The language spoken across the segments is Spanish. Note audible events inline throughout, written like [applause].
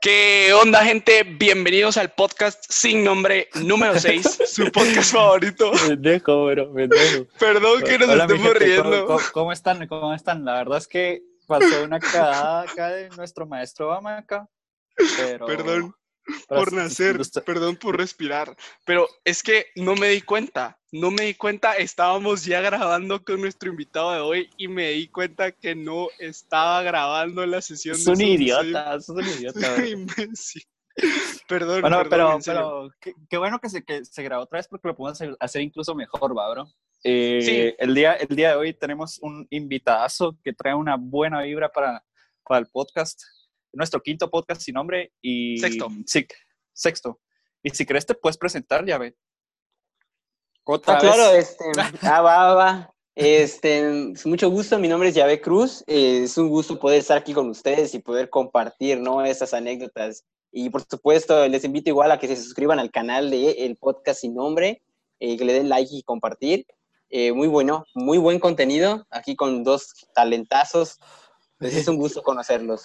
¿Qué onda, gente? Bienvenidos al podcast sin nombre número 6, su podcast favorito. [laughs] Pendejo, bro, pendejo. Perdón que nos Hola, estemos gente, riendo. ¿cómo, están? ¿Cómo están? La verdad es que pasó una cagada acá de nuestro maestro Obama acá. Pero, Perdón por nacer, perdón por [laughs] respirar. Pero es que no me di cuenta, no me di cuenta. Estábamos ya grabando con nuestro invitado de hoy y me di cuenta que no estaba grabando la sesión. Es un idiota, es un [laughs] idiota. Perdón, Bueno, perdón, pero, qué, qué bueno que se, que se grabó otra vez porque lo podemos hacer, hacer incluso mejor, ¿va, bro? Eh, Sí. el, día, el día de hoy tenemos un invitadazo que trae una buena vibra para, para el podcast. Nuestro quinto podcast sin nombre y... Sexto. Sí, sexto. Y si crees te puedes presentar, ya ve. Otra Ah, vez. claro, este, ah, va, va. Este, es mucho gusto, mi nombre es Yahvé Cruz, eh, es un gusto poder estar aquí con ustedes y poder compartir, ¿no? Esas anécdotas. Y por supuesto, les invito igual a que se suscriban al canal de El Podcast Sin Nombre, eh, que le den like y compartir. Eh, muy bueno, muy buen contenido, aquí con dos talentazos. Pues es un gusto conocerlos.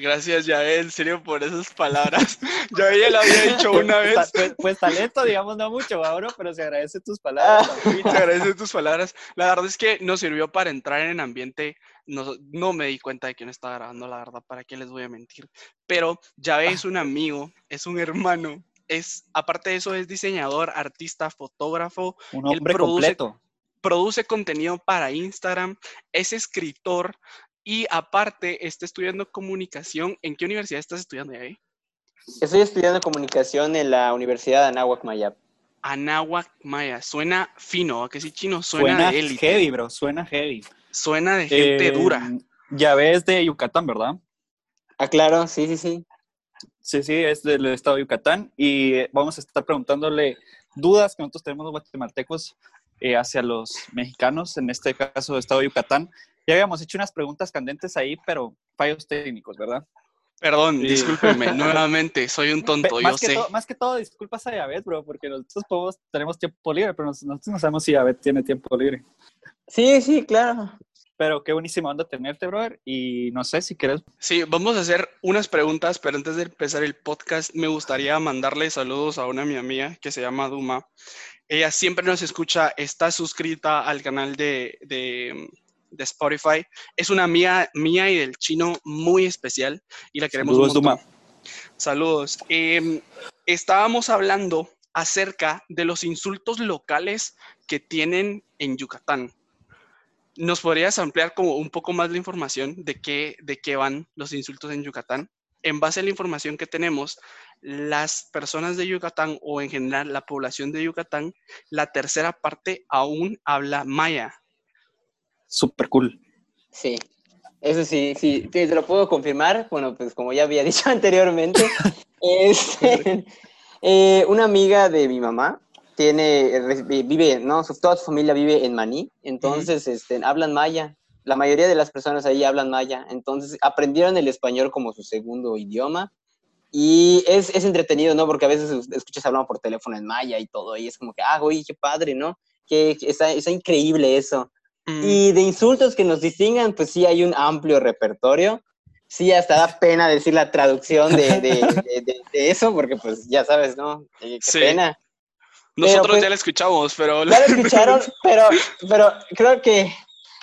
Gracias, Yael, en serio, por esas palabras. [laughs] Ya ya lo había dicho una vez. Pues, pues- pues talento, digamos, no mucho, ¿va, bro, pero se agradece tus palabras. [laughs] papi. Te agradezco tus palabras. La verdad es que nos sirvió para entrar en ambiente. No, no me di cuenta de quién estaba grabando, la verdad, ¿para qué les voy a mentir? Pero Yahvé es un amigo, es un hermano, es, aparte de eso, es diseñador, artista, fotógrafo, Un hombre produce- completo. produce contenido para Instagram, es escritor y aparte está estudiando comunicación. ¿En qué universidad estás estudiando, Yahvé? Estoy estudiando comunicación en la Universidad de Anáhuac Mayap. Anáhuac Maya. Suena fino, ¿a que sí, chino? Suena, Suena de élite. heavy, bro, suena heavy. Suena de gente Eh, dura. Ya ves de Yucatán, ¿verdad? Ah, claro, sí, sí, sí. Sí, sí, es del estado de Yucatán y eh, vamos a estar preguntándole dudas que nosotros tenemos los guatemaltecos eh, hacia los mexicanos, en este caso del estado de Yucatán. Ya habíamos hecho unas preguntas candentes ahí, pero fallos técnicos, ¿verdad? Perdón, Sí. discúlpenme, [laughs] nuevamente, soy un Pe- tonto, yo más, que sé. todo, más que todo, disculpas a Yabet, bro, porque nosotros podemos- tenemos tiempo libre, pero nos- nosotros no sabemos si Yabet tiene tiempo libre. Sí, sí, claro. Pero qué buenísima onda tenerte, brother. Y no sé si quieres. Sí, vamos a hacer unas preguntas, pero antes de empezar el podcast, me gustaría mandarle saludos a una mi amiga que se llama Duma. Ella siempre nos escucha, está suscrita al canal de, de, de Spotify. Es una amiga mía y del chino muy especial y la queremos Saludos, un montón. Duma. Saludos. Em, estábamos hablando acerca de los insultos locales que tienen en Yucatán. ¿Nos podrías ampliar como un poco más la información de qué, de qué van los insultos en Yucatán? En base a la información que tenemos, las personas de Yucatán o en general la población de Yucatán, la tercera parte aún habla maya. Súper cool. Sí, eso sí, sí, te, lo puedo confirmar. Bueno, pues como ya había [laughs] dicho anteriormente, este, eh, una amiga de mi mamá tiene, re- vive, no, su, toda su familia vive en Maní, entonces este, hablan maya. La mayoría de las personas ahí hablan maya, entonces aprendieron el español como su segundo idioma. Y es, es entretenido, ¿no? Porque a veces es- escuchas hablando por teléfono en maya y todo, y es como que, ah, güey, qué padre, ¿no? Que, que está, está increíble eso. Mm, Y de insultos que nos distingan, pues sí hay un amplio repertorio. Sí, hasta da pena decir la traducción de, de- de- de- eso, porque pues ya sabes, ¿no? Eh, qué Sí. pena. Nosotros pues- ya la escuchamos, pero... Ya lo [laughs] escucharon, pero, pero creo que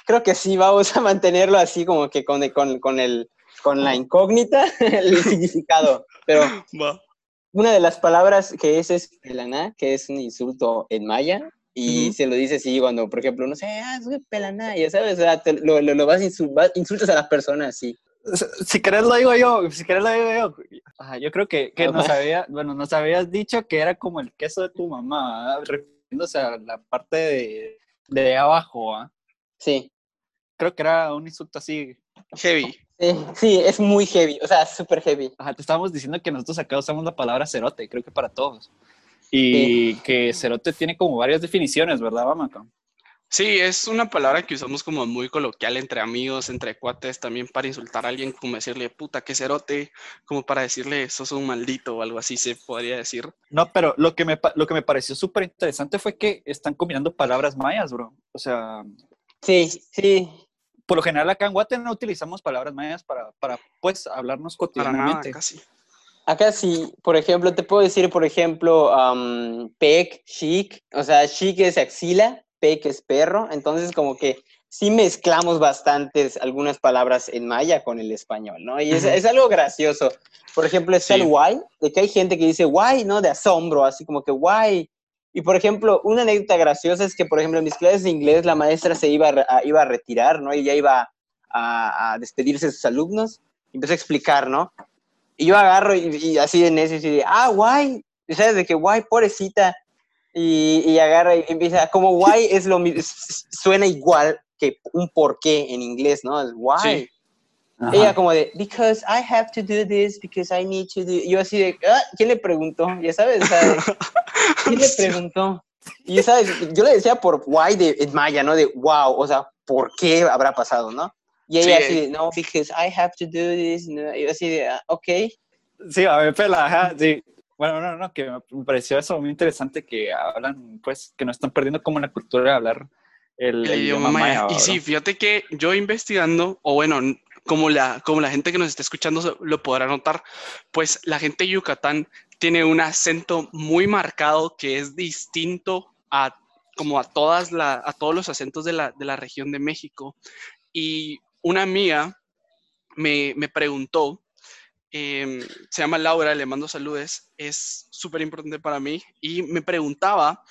creo que sí vamos a mantenerlo así como que con, con, con, el, con la incógnita, [laughs] el significado. Pero Va. una de las palabras que es es pelaná, que es un insulto en maya, y se lo dice así cuando, por ejemplo, no sé, ah, es pelaná, ya sabes, o sea, te- lo, lo, lo vas, insul- vas- insultas a la persona así. Si querés lo digo yo, si querés lo digo yo. Ajá, yo creo que, que nos Ajá. había, bueno, nos habías dicho que era como el queso de tu mamá, ¿verdad? refiriéndose a la parte de, de abajo, ¿ah? Sí, Creo que era un insulto así. Heavy. sí, sí, es muy heavy, o sea, súper heavy. Ajá, te estábamos diciendo que nosotros acá usamos la palabra cerote, creo que para todos. Y que cerote tiene como varias definiciones, ¿verdad, Mamaca? Sí, es una palabra que usamos como muy coloquial entre amigos, entre cuates, también para insultar a alguien, como decirle puta, qué cerote, como para decirle sos un maldito o algo así se podría decir. No, pero lo que me, pa- lo que me pareció súper interesante fue que están combinando palabras mayas, bro. O sea, Sí, sí, por lo general acá en Guate no utilizamos palabras mayas para, para pues, hablarnos Para nada, cotidianamente. casi. Acá sí, por ejemplo, te puedo decir, por ejemplo, um, pec, chic, o sea, chic es axila, pec es perro, entonces como que sí mezclamos bastantes algunas palabras en maya con el español, ¿no? Y es, algo gracioso. Por ejemplo, está Sí. el guay, de que hay gente que dice guay, ¿no? De asombro, así como que guay. Y por ejemplo, una anécdota graciosa es que, por ejemplo, en mis clases de inglés la maestra se iba a- iba a retirar, ¿no? Y ya iba a, a despedirse de sus alumnos. Y empezó a explicar, ¿no? Y yo agarro y, y así de necio, así de, ah, guay. Y sabes de que guay, pobrecita. Y, y agarra y empieza, como guay es lo mismo, suena igual que un porqué en inglés, ¿no? Es guay. Sí. Ella como de, because I have to do this, because I need to do... Y yo así de, "Ah, ¿quién le preguntó? Ya sabes, o sea, de, ¿quién le [laughs] preguntó? Y sabes, yo le decía por why de en maya, ¿no? De wow, o sea, ¿por qué habrá pasado, no? Y ella Sí. así de, no, because I have to do this. ¿no? Y yo así de, "Ah, ok. Sí, a ver, pela, ajá, sí. Bueno, no, no, que me pareció eso muy interesante que hablan, pues, que no están perdiendo como la cultura de hablar el, El idioma maya. Y ¿verdad? sí, fíjate que yo investigando, o bueno, como la, como la gente que nos está escuchando lo podrá notar, pues la gente de Yucatán tiene un acento muy marcado que es distinto a como a todas la, a todos los acentos de la, de la región de México. Y una amiga me, me preguntó, em, se llama Laura, le mando saludes, es súper importante para mí, y me preguntaba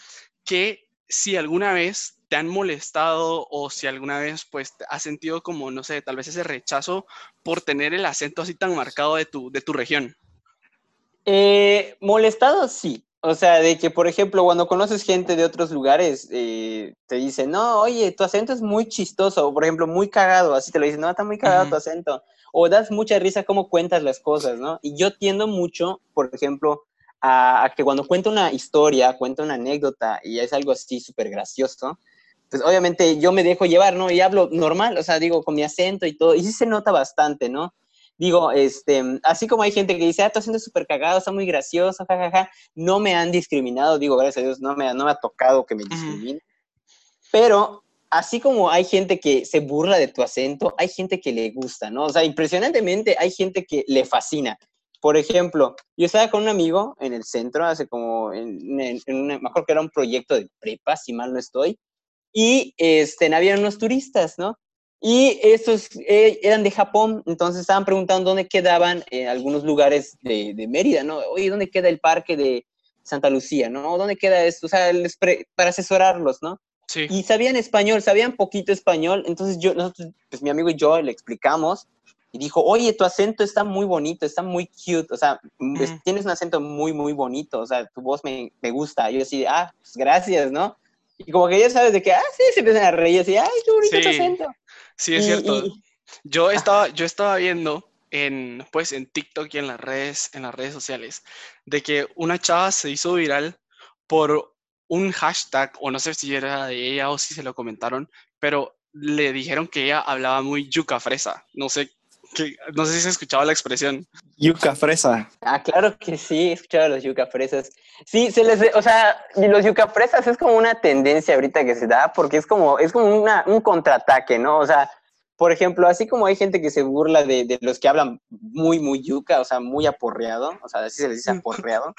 que si alguna vez te han molestado o si alguna vez pues has sentido como, no sé, tal vez ese rechazo por tener el acento así tan marcado de tu, de tu región. Eh, molestado, sí. O sea, de que, por ejemplo, cuando conoces gente de otros lugares, eh, te dicen, no, oye, tu acento es muy chistoso, o por ejemplo, muy cagado, así te lo dicen, no, está muy cagado tu acento, o das mucha risa cómo cuentas las cosas, ¿no? Y yo tiendo mucho, por ejemplo, a, a que cuando cuento una historia, cuento una anécdota y es algo así súper gracioso, pues obviamente yo me dejo llevar, ¿no? Y hablo normal, o sea, digo, con mi acento y todo, y sí se nota bastante, ¿no? Digo, este, así como hay gente que dice, ah, tu acento es súper cagado, está muy gracioso, jajaja, no me han discriminado, digo, gracias a Dios, no me, no me ha tocado que me discriminen, pero así como hay gente que se burla de tu acento, hay gente que le gusta, ¿no? O sea, impresionantemente hay gente que le fascina. Por ejemplo, yo estaba con un amigo en el centro, hace como, en, en, en una, me acuerdo que era un proyecto de prepa, si mal no estoy, y este, había unos turistas, ¿no? Y estos eh, eran de Japón, entonces estaban preguntando dónde quedaban eh, algunos lugares de, de, Mérida, ¿no? Oye, ¿dónde queda el parque de Santa Lucía, ¿no? ¿Dónde queda esto? O sea, les pre para asesorarlos, ¿no? Sí. Y sabían español, sabían poquito español, entonces yo, nosotros, pues mi amigo y yo le explicamos y dijo, oye, tu acento está muy bonito, está muy cute, o sea, mm. pues, tienes un acento muy, muy bonito, o sea, tu voz me, me gusta. Yo así, ah, pues gracias, ¿no? Y como que ya sabes de que, ah, sí, se empiezan a reír, así, ay, qué bonito sí. tu acento. Sí, es Y- cierto. y- Yo estaba, yo estaba viendo en, pues, en TikTok y en las redes, en las redes sociales, de que una chava se hizo viral por un hashtag, o no sé si era de ella o si se lo comentaron, pero le dijeron que ella hablaba muy yuca fresa. No sé, no sé si se escuchaba la expresión. Yuca fresa. Ah, claro que sí, he escuchado a los yuca fresas. Sí, se les, o sea, y los yuca fresas es como una tendencia ahorita que se da, porque es como, es como una, un contraataque, ¿no? O sea, por ejemplo, así como hay gente que se burla de, de los que hablan muy, muy yuca, o sea, muy aporreado, o sea, así se les dice [laughs] aporreado,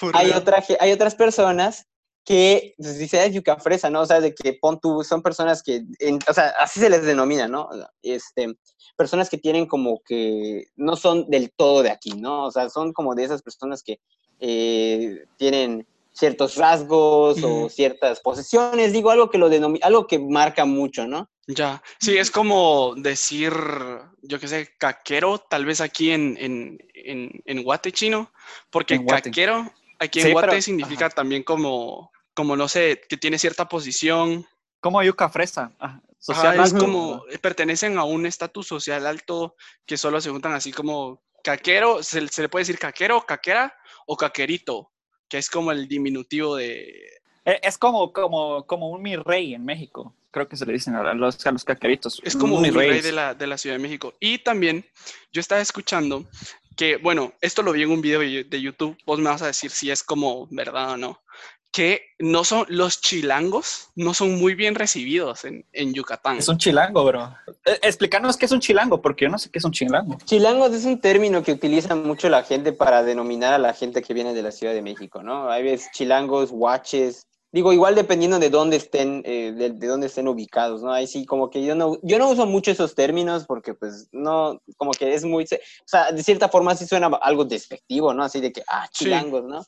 Por hay, otra, hay otras personas que pues, dicen es yuca fresa, ¿no? O sea, de que pon tú, son personas que, en- o sea, así se les denomina, ¿no? Este, personas que tienen como que no son del todo de aquí, ¿no? O sea, son como de esas personas que eh, tienen ciertos rasgos o ciertas posesiones, digo, algo que lo denomina, algo que marca mucho, ¿no? Ya, sí, es como decir, yo qué sé, caquero, tal vez aquí en, en, en, en Guate chino, porque En Guate. caquero aquí en Sí, Guate pero- significa ajá. también como, como, no sé, que tiene cierta posición, Como yuca fresa. Ajá, social. es como, eh, pertenecen a un estatus social alto que solo se juntan así como caquero, se, se le puede decir caquero, caquera o caquerito, que es como el diminutivo de, Eh, Es como, como, como un mi rey en México. Creo que se le dicen a los, a los caqueritos. Es como un mi rey de la, de la Ciudad de México. Y también yo estaba escuchando que, bueno, esto lo vi en un video de YouTube, vos me vas a decir si es como verdad o no, que no son los chilangos, no son muy bien recibidos en, en Yucatán. Es un chilango, bro. Eh, explícanos qué es un chilango, porque yo no sé qué es un chilango. Chilangos es un término que utiliza mucho la gente para denominar a la gente que viene de la Ciudad de México, ¿no? Hay veces chilangos, guaches, digo, igual dependiendo de dónde estén, eh, de, de, dónde estén ubicados, ¿no? Ahí sí, como que yo no, yo no uso mucho esos términos porque, pues, no, como que es muy, o sea, de cierta forma sí suena algo despectivo, ¿no? Así de que, ah, chilangos, sí. ¿no?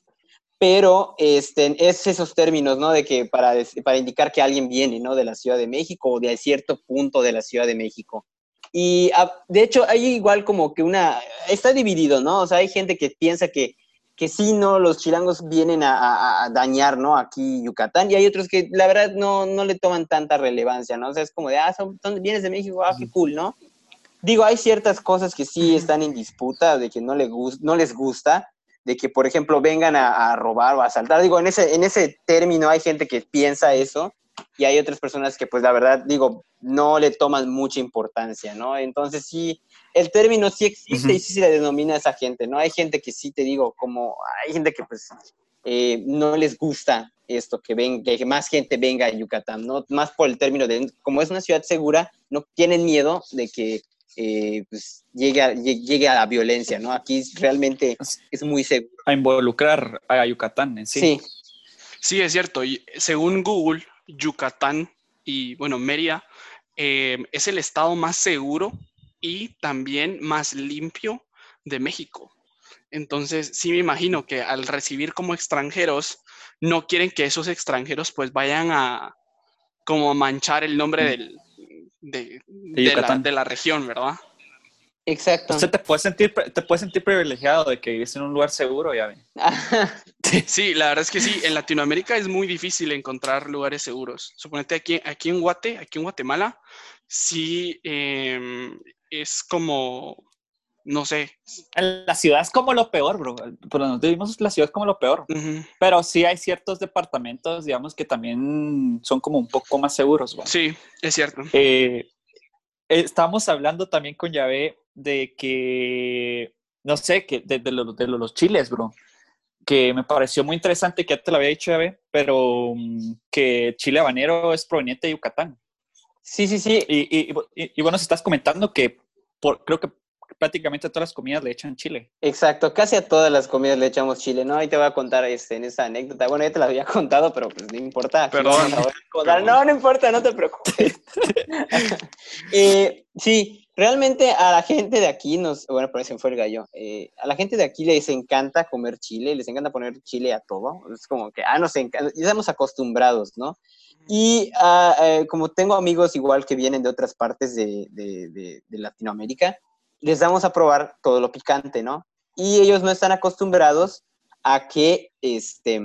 pero este, es esos términos, ¿no? De que para, para indicar que alguien viene, ¿no? De la Ciudad de México o de cierto punto de la Ciudad de México. Y ah, de hecho hay igual como que una, está dividido, ¿no? O sea, hay gente que piensa que, que sí, ¿no? Los chilangos vienen a, a, a dañar, ¿no? Aquí Yucatán y hay otros que la verdad no, no le toman tanta relevancia, ¿no? O sea, es como de, ah, son, son vienes de México, ah, qué cool, ¿no? Digo, hay ciertas cosas que sí están en disputa, de que no, le gust no les gusta, de que, por ejemplo, vengan a, a, robar o a asaltar. Digo, en ese, en ese término hay gente que piensa eso y hay otras personas que, pues, la verdad, digo, no le toman mucha importancia, ¿no? Entonces, sí, el término sí existe uh -huh. y sí se le denomina a esa gente, ¿no? Hay gente que sí, te digo, como, hay gente que, pues, eh, no les gusta esto, que, ven, que más gente venga a Yucatán, ¿no? Más por el término de, como es una ciudad segura, no tienen miedo de que eh, pues llegue a, llegue a, la violencia, ¿no? Aquí realmente es muy seguro. A involucrar a Yucatán en sí. Sí, sí es cierto. Y según Google, Yucatán y, bueno, Mérida eh, es el estado más seguro y también más limpio de México. Entonces, sí me imagino que al recibir como extranjeros, no quieren que esos extranjeros pues vayan a como a manchar el nombre mm. del, de, de, de, la, de, la, región, ¿verdad? Exacto. Usted te puede sentir, te puede sentir privilegiado de que vives en un lugar seguro, ya ven. sí, la verdad es que sí. En Latinoamérica es muy difícil encontrar lugares seguros. Suponete aquí, aquí en Guate, aquí en Guatemala, sí eh, es como, no sé. La ciudad es como lo peor, bro. Por donde vivimos, la ciudad es como lo peor. Uh -huh. Pero sí hay ciertos departamentos, digamos, que también son como un poco más seguros, bro. Sí, es cierto. Eh, estábamos hablando también con Yahvé de que, no sé, que de, de, lo, de, los chiles, bro. Que me pareció muy interesante, que ya te lo había dicho, Yahvé, pero um, que chile habanero es proveniente de Yucatán. Sí, sí, sí. Y, y, y, y bueno, si estás comentando que por, creo que prácticamente a todas las comidas le echan chile. Exacto, casi a todas las comidas le echamos chile, ¿no? Ahí te voy a contar este, en esa anécdota. Bueno, ya te la había [laughs] contado, pero pues no importa. Perdón. No, [laughs] no, no importa, no te preocupes. [laughs] eh, sí, realmente a la gente de aquí nos, bueno, por eso fue el gallo, eh, a la gente de aquí les encanta comer chile, les encanta poner chile a todo. Es como que, ah, nos encanta, ya estamos acostumbrados, ¿no? Y uh, eh, como tengo amigos igual que vienen de otras partes de, de, de, de Latinoamérica, les damos a probar todo lo picante, ¿no? Y ellos no están acostumbrados a que, este,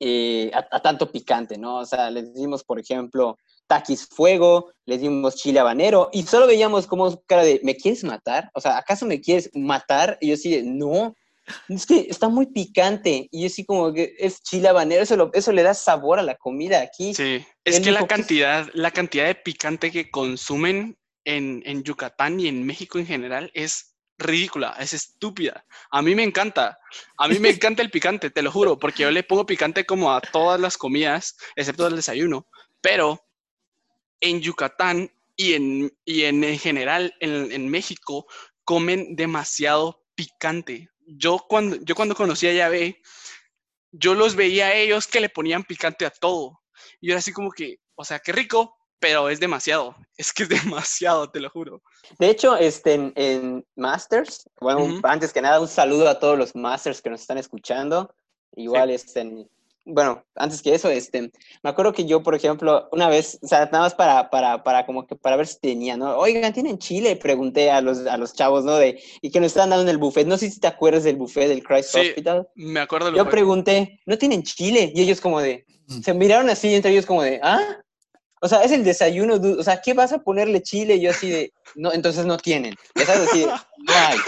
eh, a, a, tanto picante, ¿no? O sea, les dimos, por ejemplo, taquis fuego, les dimos chile habanero, y solo veíamos como cara de, ¿me quieres matar? O sea, ¿acaso me quieres matar? Y yo sí, no, es que está muy picante, y yo sí como que es chile habanero, eso, lo, eso le da sabor a la comida aquí. Sí, es que la cantidad, que... la cantidad de picante que consumen en, Yucatán y en México en general es ridícula, es estúpida. A mí me encanta, a mí me encanta el picante, te lo juro, porque yo le pongo picante como a todas las comidas, excepto el desayuno, pero en Yucatán y en, y en, en general en, en, México comen demasiado picante. Yo cuando, yo cuando conocí a Yahvé, yo los veía a ellos que le ponían picante a todo. Y era así como que, o sea, qué rico, pero es demasiado, [laughs] es que es demasiado, te lo juro. De hecho, este, en, en Masters, bueno, uh -huh. antes que nada, un saludo a todos los Masters que nos están escuchando. Igual, sí. este, bueno, antes que eso, este, me acuerdo que yo, por ejemplo, una vez, o sea, nada más para, para, para como que para ver si tenía, ¿no? Oigan, ¿tienen chile? Pregunté a los, a los chavos, ¿no? De, y que nos estaban dando en el buffet. No sé si te acuerdas del buffet del Christ sí, Hospital. me acuerdo. Yo pregunté, ¿no tienen chile? Y ellos como de, mm. se miraron así entre ellos como de, ¿ah? O sea, es el desayuno, o sea, ¿qué vas a ponerle chile? Y yo así de, no, entonces no tienen. Ya sabes, así de, no hay.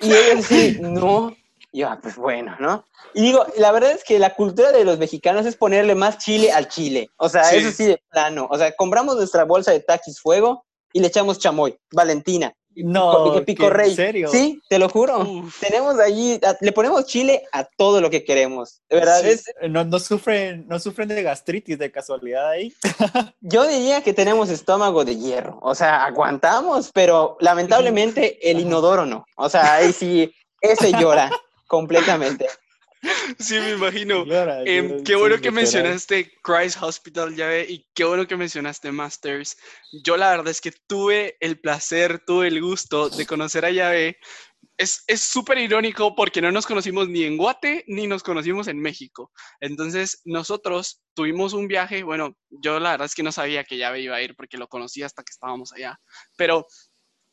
Y ellos así, no. Y yo, ah, pues bueno, ¿no? Y digo, la verdad es que la cultura de los mexicanos es ponerle más chile al chile. O sea, sí. eso sí de plano. O sea, compramos nuestra bolsa de taquis fuego y le echamos chamoy, Valentina. No, Pico Rey. ¿en serio? Sí, te lo juro. Uf. Tenemos allí, le ponemos chile a todo lo que queremos. De verdad, Sí. es, No, no sufren, no sufren de gastritis de casualidad ahí. [laughs] yo diría que tenemos estómago de hierro. O sea, aguantamos, pero lamentablemente el inodoro no. O sea, ahí sí, ese llora [laughs] completamente. Sí, me imagino. Llora, Em, qué sí, bueno que literal. mencionaste Christ Hospital, ya ve, y qué bueno que mencionaste Masters. Yo la verdad es que tuve el placer, tuve el gusto de conocer a Yahvé. Es es súper irónico porque no nos conocimos ni en Guate ni nos conocimos en México. Entonces, nosotros tuvimos un viaje, bueno, yo la verdad es que no sabía que Yahvé iba a ir porque lo conocí hasta que estábamos allá. Pero,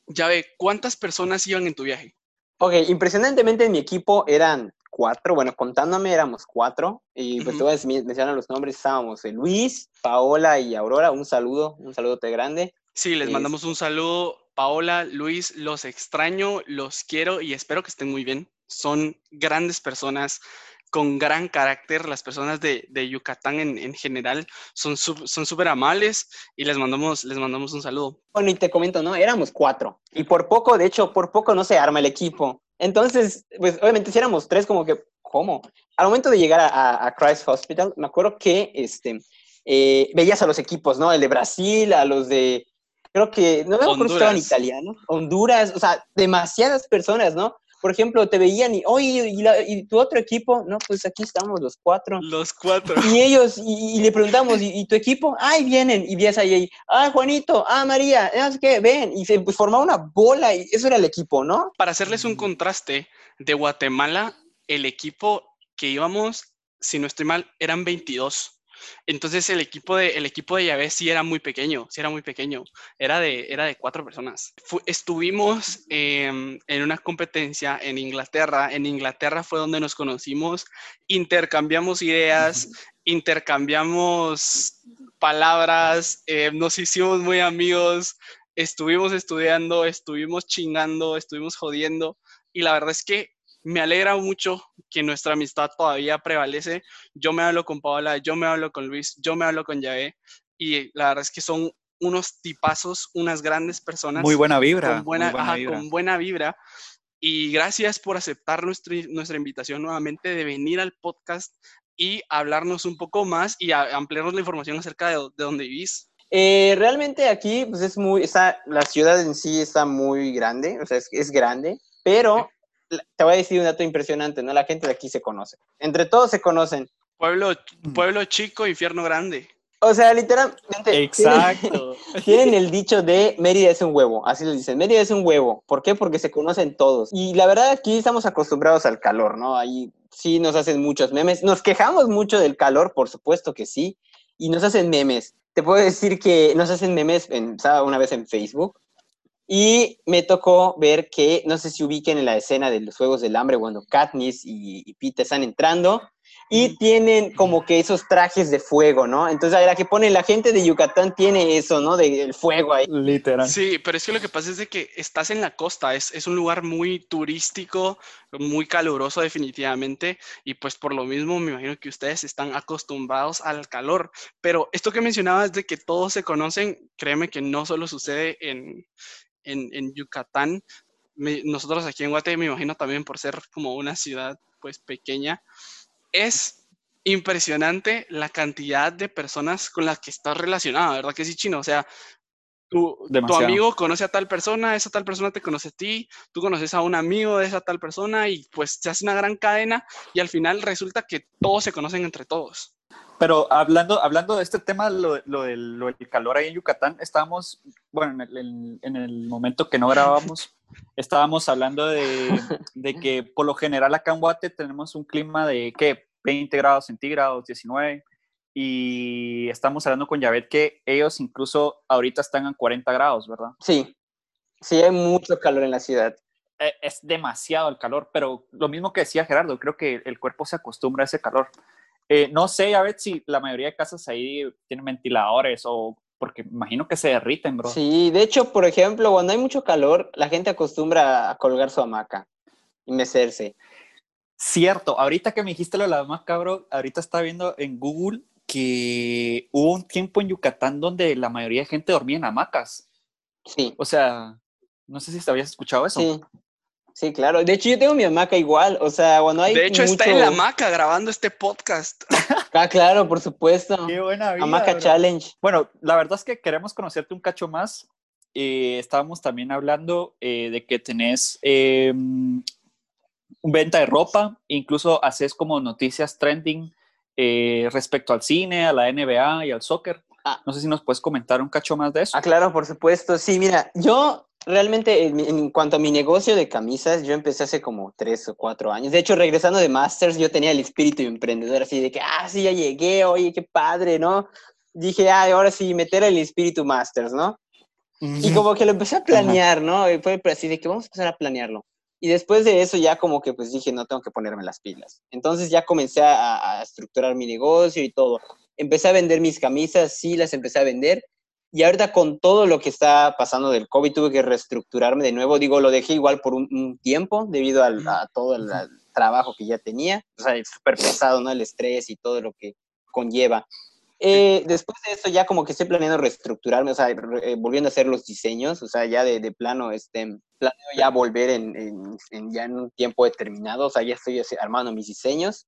Yahvé, ¿cuántas personas iban en tu viaje? Ok, impresionantemente en mi equipo eran cuatro, bueno, contándome éramos cuatro, y pues te Ujú. voy a decir- mencionar los nombres, estábamos Luis, Paola y Aurora, un saludo, un saludote grande. Sí, les Es- mandamos un saludo. Paola, Luis, los extraño, los quiero y espero que estén muy bien. Son grandes personas con gran carácter. Las personas de, de Yucatán en, en general son sup- son súper amables y les mandamos, les mandamos un saludo. Bueno, y te comento, ¿no? Éramos cuatro, y por poco, de hecho, por poco no se arma el equipo. Entonces, pues obviamente si éramos tres, como que, ¿cómo? Al momento de llegar a, a- a Christ Hospital, me acuerdo que, este, eh, veías a los equipos, ¿no? El de Brasil, a los de, creo que, no me acuerdo si estaban italianos, Honduras, o sea, demasiadas personas, ¿no? Por ejemplo, te veían y, oye, ¿y, la- y tu otro equipo? No, pues aquí estamos los cuatro. Los cuatro. Y ellos, y, y le preguntamos, ¿y, tu equipo? ¡Ay, vienen! Y vías ahí, ¡ah, Juanito! ¡ah, María! No sé qué, ven. Y se pues, formaba una bola y eso era el equipo, ¿no? Para hacerles un contraste, de Guatemala, el equipo que íbamos, si no estoy mal, eran 22. Entonces el equipo de, el equipo de Yahvé sí era muy pequeño, sí era muy pequeño. Era de, era de cuatro personas. Fu- estuvimos em, en una competencia en Inglaterra. En Inglaterra fue donde nos conocimos, intercambiamos ideas, intercambiamos palabras, eh, nos hicimos muy amigos, estuvimos estudiando, estuvimos chingando, estuvimos jodiendo y la verdad es que me alegra mucho que nuestra amistad todavía prevalece. Yo me hablo con Paola, yo me hablo con Luis, yo me hablo con Yaé y la verdad es que son unos tipazos, unas grandes personas Muy buena vibra. con buena, buena ajá, vibra. con buena vibra. Y gracias por aceptar nuestra, nuestra invitación nuevamente de venir al podcast y hablarnos un poco más y a- ampliarnos la información acerca de, de dónde vivís. Eh, realmente aquí, pues es muy, está, la ciudad en sí está muy grande, o sea, es, es grande, pero te voy a decir un dato impresionante, ¿no? La gente de aquí se conoce. Entre todos se conocen. Pueblo, Mm. pueblo chico, infierno grande. O sea, literalmente. Exacto. Tienen el dicho de Mérida es un huevo, así les dicen, Mérida es un huevo. ¿Por qué? Porque se conocen todos. Y la verdad aquí estamos acostumbrados al calor, ¿no? Ahí sí nos hacen muchos memes. Nos quejamos mucho del calor, por supuesto que sí, y nos hacen memes. Te puedo decir que nos hacen memes en, estaba una vez en Facebook y me tocó ver que, no sé si ubiquen en la escena de los Juegos del Hambre cuando Katniss y, y Pete están entrando y tienen como que esos trajes de fuego, ¿no? Entonces, a la que pone la gente de Yucatán tiene eso, ¿no? Del fuego ahí. Literal. Sí, pero es que lo que pasa es de que estás en la costa, es, es un lugar muy turístico, muy caluroso definitivamente, y pues por lo mismo me imagino que ustedes están acostumbrados al calor. Pero esto que mencionabas de que todos se conocen, créeme que no solo sucede en, en, en Yucatán. Me- nosotros aquí en Guate, me imagino también por ser como una ciudad pues pequeña, es impresionante la cantidad de personas con las que estás relacionada, ¿verdad que sí, Chino? O sea, tu, tu amigo conoce a tal persona, esa tal persona te conoce a ti, tú conoces a un amigo de esa tal persona y pues se hace una gran cadena y al final resulta que todos se conocen entre todos. Pero hablando, hablando de este tema, lo, lo del, lo del calor ahí en Yucatán, estábamos, bueno, en el, en- el momento que no grabamos, [laughs] estábamos hablando de, de que por lo general acá en Guate tenemos un clima de, ¿qué? 20 grados centígrados, 19, y estamos hablando con Yavet que ellos incluso ahorita están a 40 grados, ¿verdad? Sí, sí, hay mucho calor en la ciudad. Eh, Es demasiado el calor, pero lo mismo que decía Gerardo, creo que el cuerpo se acostumbra a ese calor. Eh, no sé, a ver si la mayoría de casas ahí tienen ventiladores o porque imagino que se derriten, bro. Sí, de hecho, por ejemplo, cuando hay mucho calor, la gente acostumbra a colgar su hamaca y mecerse. Cierto, ahorita que me dijiste lo de la hamaca, bro, ahorita estaba viendo en Google que hubo un tiempo en Yucatán donde la mayoría de gente dormía en hamacas. Sí, O sea, No sé si te habías escuchado eso. Sí. Sí, claro. De hecho, yo tengo mi hamaca igual. O sea, cuando hay. De hecho, está en la hamaca grabando este podcast. [laughs] Ah, claro, por supuesto. Qué buena vida. Hamaca bro. Challenge. Bueno, la verdad es que queremos conocerte un cacho más. Eh, estábamos también hablando eh, de que tenés eh, venta de ropa, incluso haces como noticias trending eh, respecto al cine, a la NBA y al soccer. Ah. No sé si nos puedes comentar un cacho más de eso. Ah, claro, por supuesto. Sí, mira, yo realmente en, en cuanto a mi negocio de camisas, yo empecé hace como tres o cuatro años. De hecho, regresando de Masters, yo tenía el espíritu emprendedor, así de que, ah, sí, ya llegué, oye, qué padre, ¿no? Dije, ah, ahora sí, meter el espíritu Masters, ¿no? Y como que lo empecé a planear, ¿no? Y fue así de que vamos a empezar a planearlo. Y después de eso ya como que pues dije, no tengo que ponerme las pilas. Entonces ya comencé a, a estructurar mi negocio y todo. Empecé a vender mis camisas, sí, las empecé a vender. Y ahorita con todo lo que está pasando del COVID tuve que reestructurarme de nuevo. Digo, lo dejé igual por un, un tiempo debido al, a todo el, al trabajo que ya tenía. O sea, es súper pesado, ¿no? El estrés y todo lo que conlleva. Eh, después de eso ya como que estoy planeando reestructurarme, o sea, re- eh, volviendo a hacer los diseños, o sea, ya de, de plano, este, planeo ya volver en, en- en- ya en un tiempo determinado, o sea, ya estoy armando mis diseños.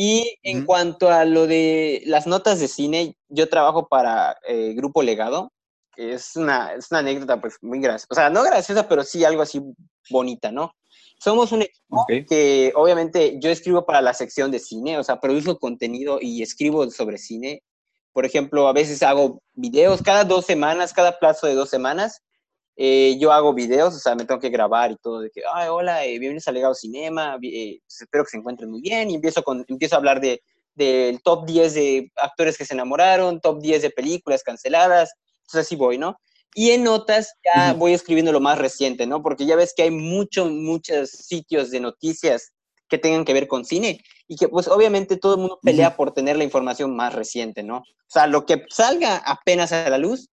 Y en Ujú. cuanto a lo de las notas de cine, yo trabajo para eh, Grupo Legado, que es una, es una anécdota pues muy graciosa, o sea, no graciosa, pero sí algo así bonita, ¿no? Somos un Ok. que obviamente yo escribo para la sección de cine, o sea, produzco contenido y escribo sobre cine. Por ejemplo, a veces hago videos cada dos semanas, cada plazo de dos semanas. Eh, yo hago videos, o sea, me tengo que grabar y todo, de que, ay, hola, eh, bienvenidos a Legado Cinema, eh, pues, espero que se encuentren muy bien. Y empiezo, con, empiezo a hablar de, del top 10 de actores que se enamoraron, top 10 de películas canceladas. Entonces así voy, ¿no? Y en notas ya Ujú. voy escribiendo lo más reciente, ¿no? Porque ya ves que hay muchos, muchos sitios de noticias que tengan que ver con cine y que pues obviamente todo el mundo pelea por tener la información más reciente, ¿no? O sea, lo que salga apenas a la luz,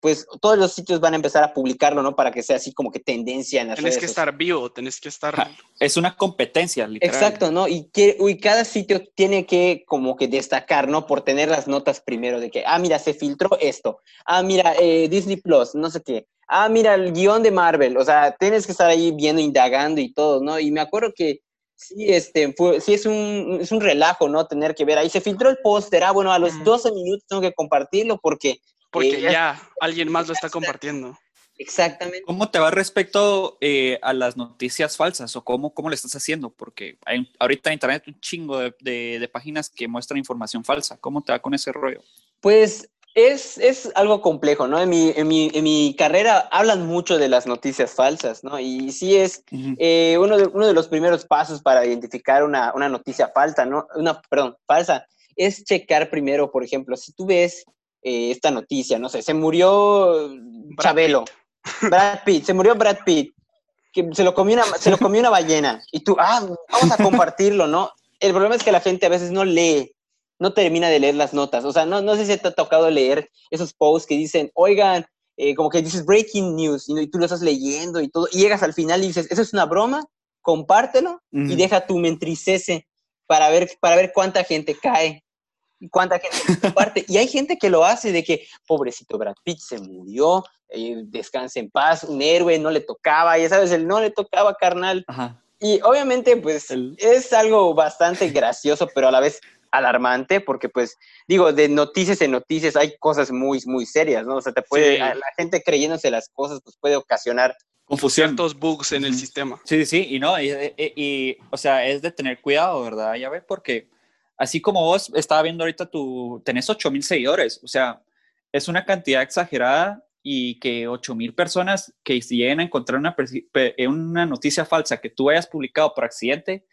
pues todos los sitios van a empezar a publicarlo, ¿no? Para que sea así como que tendencia en las Tenés redes que estar vivo, tenés que estar... Ja, Es una competencia, literal. Exacto, ¿no? Y, que, y cada sitio tiene que como que destacar, ¿no? Por tener las notas primero de que, ah, mira, se filtró esto. Ah, mira, eh, Disney Plus, no sé qué. Ah, mira, el guion de Marvel. O sea, tienes que estar ahí viendo, indagando y todo, ¿no? Y me acuerdo que sí, este, fue, sí es un, es un relajo, ¿no? Tener que ver. Ahí se filtró el póster. Ah, bueno, a los Ujú. 12 minutos tengo que compartirlo porque... Porque ya alguien más lo está compartiendo. Exactamente. ¿Cómo te va respecto eh, a las noticias falsas o cómo, cómo le estás haciendo? Porque hay ahorita en internet un chingo de, de- de páginas que muestran información falsa. ¿Cómo te va con ese rollo? Pues es, es algo complejo, ¿no? En mi, en, mi, en mi carrera hablan mucho de las noticias falsas, ¿no? Y sí es eh, uno, de, uno de los primeros pasos para identificar una, una noticia falsa, ¿no? Una, perdón, falsa, es checar primero, por ejemplo, si tú ves eh, esta noticia, no sé, se murió Chabelo, [laughs] Brad Pitt, se murió Brad Pitt, que se lo comió una, se lo comió una ballena, y tú, ah, vamos a compartirlo, ¿no? El problema es que la gente a veces no lee, no termina de leer las notas, o sea, no, no sé si te ha tocado leer esos posts que dicen, oigan, eh, como que dices breaking news, y, y tú lo estás leyendo y todo, y llegas al final y dices, ¿eso es una broma? Compártelo y deja tu mentricese para ver, para ver cuánta gente cae cuánta gente comparte. Y hay gente que lo hace de que, pobrecito Brad Pitt se murió, eh, descanse en paz, un héroe, no le tocaba, ya sabes, el no le tocaba, carnal. Ajá. Y obviamente, pues, El- es algo bastante gracioso, pero a la vez alarmante, porque, pues, digo, de noticias en noticias hay cosas muy, muy serias, ¿no? O sea, te puede, Sí. a la gente creyéndose las cosas, pues puede ocasionar Confusión. Ciertos bugs en el sistema. Sí, sí, y no, y, y- y, o sea, es de tener cuidado, ¿verdad? Ya ves, porque así como vos estaba viendo ahorita tu, tenés 8 mil seguidores, o sea, es una cantidad exagerada y que 8 mil personas que lleguen a encontrar una, eh, una noticia falsa que tú hayas publicado por accidente,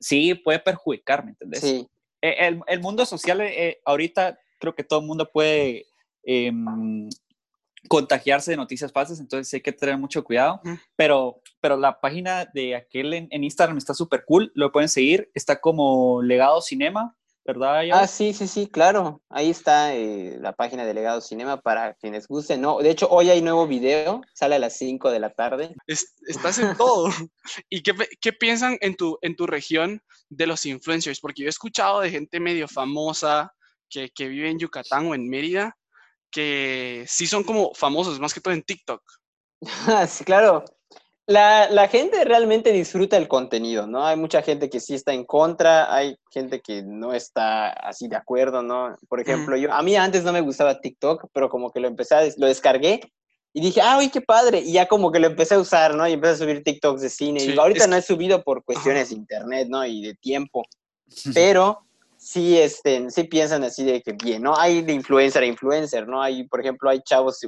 sí puede perjudicar, ¿me entendés? Sí, Eh, El, el mundo social eh, ahorita creo que todo el mundo puede em, contagiarse de noticias falsas, entonces hay que tener mucho cuidado. Pero, pero la página de aquel en, en Instagram está súper cool, lo pueden seguir, está como Legado Cinema, ¿verdad? Yao? Ah, sí, sí, sí, claro. Ahí está eh, la página de Legado Cinema para quienes gusten. No, de hecho, hoy hay nuevo video, sale a las 5 de la tarde. Es- estás en todo. [laughs] ¿Y qué, qué piensan en tu, en tu región de los influencers? Porque yo he escuchado de gente medio famosa que, que vive en Yucatán o en Mérida, que sí son como famosos, más que todo en TikTok. [laughs] sí, claro. La, la, gente realmente disfruta el contenido, ¿no? Hay mucha gente que sí está en contra, hay gente que no está así de acuerdo, ¿no? Por ejemplo, yo, a mí antes no me gustaba TikTok, pero como que lo empecé a, lo descargué y dije, ah, uy, qué padre, y ya como que lo empecé a usar, ¿no? Y empecé a subir TikToks de cine. y ahorita no he subido por cuestiones de internet, ¿no? Y de tiempo, [laughs] pero sí, este, sí piensan así de que bien, ¿no? Hay de influencer a influencer, ¿no? Hay, por ejemplo, hay chavos,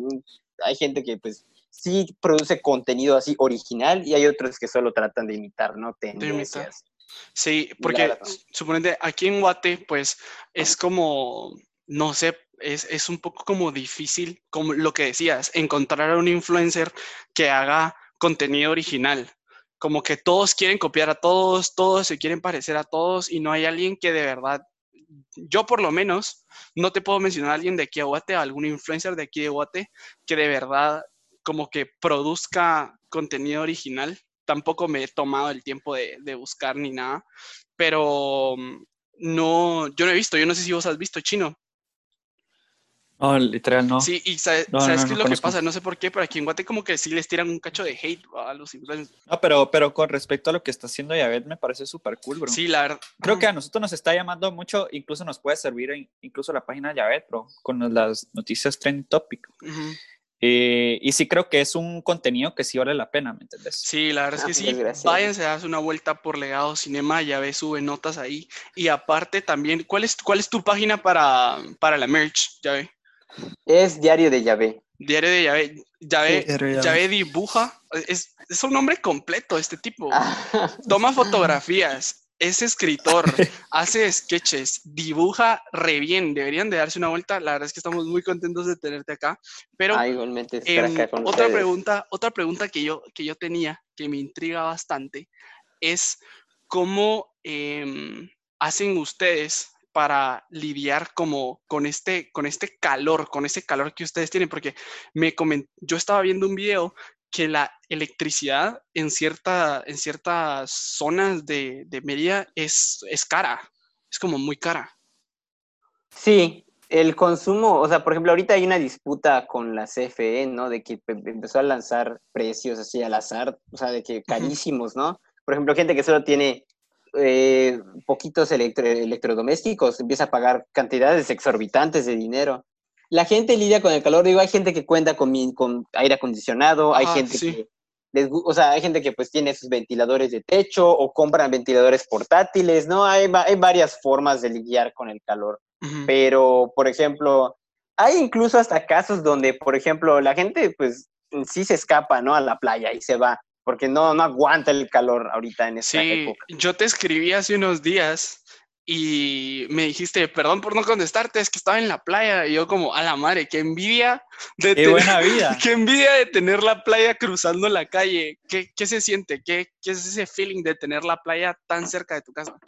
hay gente que pues sí produce contenido así original y hay otros que solo tratan de imitar, ¿no? Tendencias. Sí, porque suponete aquí en Guate, pues es como, no sé, es, es, un poco como difícil, como lo que decías, encontrar a un influencer que haga contenido original. Como que todos quieren copiar a todos, todos se quieren parecer a todos y no hay alguien que de verdad, yo por lo menos, no te puedo mencionar a alguien de aquí a Guate, algún influencer de aquí de Guate, que de verdad como que produzca contenido original. Tampoco me he tomado el tiempo de, buscar ni nada, pero mm, no, yo no he visto, yo no sé si vos has visto chino. No, literal no. Sí, y sabes, qué es lo que pasa, no sé por qué, pero aquí en Guate como que sí les tiran un cacho de hate a los influencers. No, pero, pero con respecto a lo que está haciendo Yavet me parece súper cool, bro. Sí, la verdad. Creo que a nosotros nos está llamando mucho, incluso nos puede servir incluso la página de Yavet, bro, con las noticias Trend Topic. Eh, y sí creo que es un contenido que sí vale la pena, ¿me entiendes? Sí, la verdad es que ah, sí. Váyanse a darse una vuelta por Legado Cinema, ya ves, sube notas ahí. Y aparte también, ¿cuál es, cuál es tu página para, para la merch, ya Es Diario de Llave. Diario de Llave. Llave, Llave dibuja. Es, es un nombre completo este tipo. Ah. Toma fotografías, es escritor, [laughs] hace sketches, dibuja re bien, deberían de darse una vuelta. La verdad es que estamos muy contentos de tenerte acá. Pero ah, em, otra pregunta, otra pregunta que yo, que yo tenía, que me intriga bastante, es cómo em, hacen ustedes para lidiar como con este, con este calor, con ese calor que ustedes tienen, porque me yo estaba viendo un video que la electricidad en, cierta, en ciertas zonas de, de Mérida es, es cara, es como muy cara. Sí, el consumo, o sea, por ejemplo, ahorita hay una disputa con la CFE, ¿no? De que empezó a lanzar precios así al azar, o sea, de que carísimos, ¿no? Por ejemplo, gente que solo tiene eh, poquitos electrodomésticos empieza a pagar cantidades exorbitantes de dinero la gente lidia con el calor, digo, hay gente que cuenta con, con aire acondicionado, hay gente que o sea, hay gente que pues tiene sus ventiladores de techo o compran ventiladores portátiles, ¿no? Hay, hay varias formas de lidiar con el calor. Pero, por ejemplo, hay incluso hasta casos donde, por ejemplo, la gente pues sí se escapa, ¿no? A la playa y se va, porque no, no aguanta el calor ahorita en esta sí, Yo te escribí hace unos días y me dijiste, perdón por no contestarte, es que estaba en la playa. Y yo como, a la madre, qué envidia de qué buena vida. [laughs] qué envidia de tener la playa cruzando la calle. ¿Qué, qué se siente? ¿Qué, ¿Qué, es ese feeling de tener la playa tan cerca de tu casa?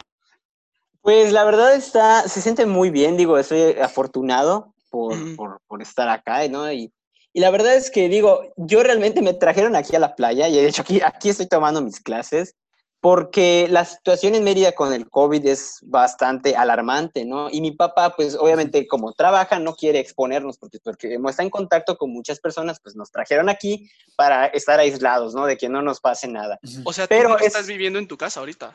Pues la verdad está, se siente muy bien, digo, estoy afortunado por, por, por estar acá, ¿no? Y, y, la verdad es que digo, yo realmente me trajeron aquí a la playa y de hecho aquí, aquí estoy tomando mis clases porque la situación en Mérida con el COVID es bastante alarmante, ¿no? Y mi papá, pues obviamente como trabaja, no quiere exponernos, porque, porque como está en contacto con muchas personas, pues nos trajeron aquí para estar aislados, ¿no? De que no nos pase nada. O sea, ¿tú Pero estás viviendo en tu casa ahorita?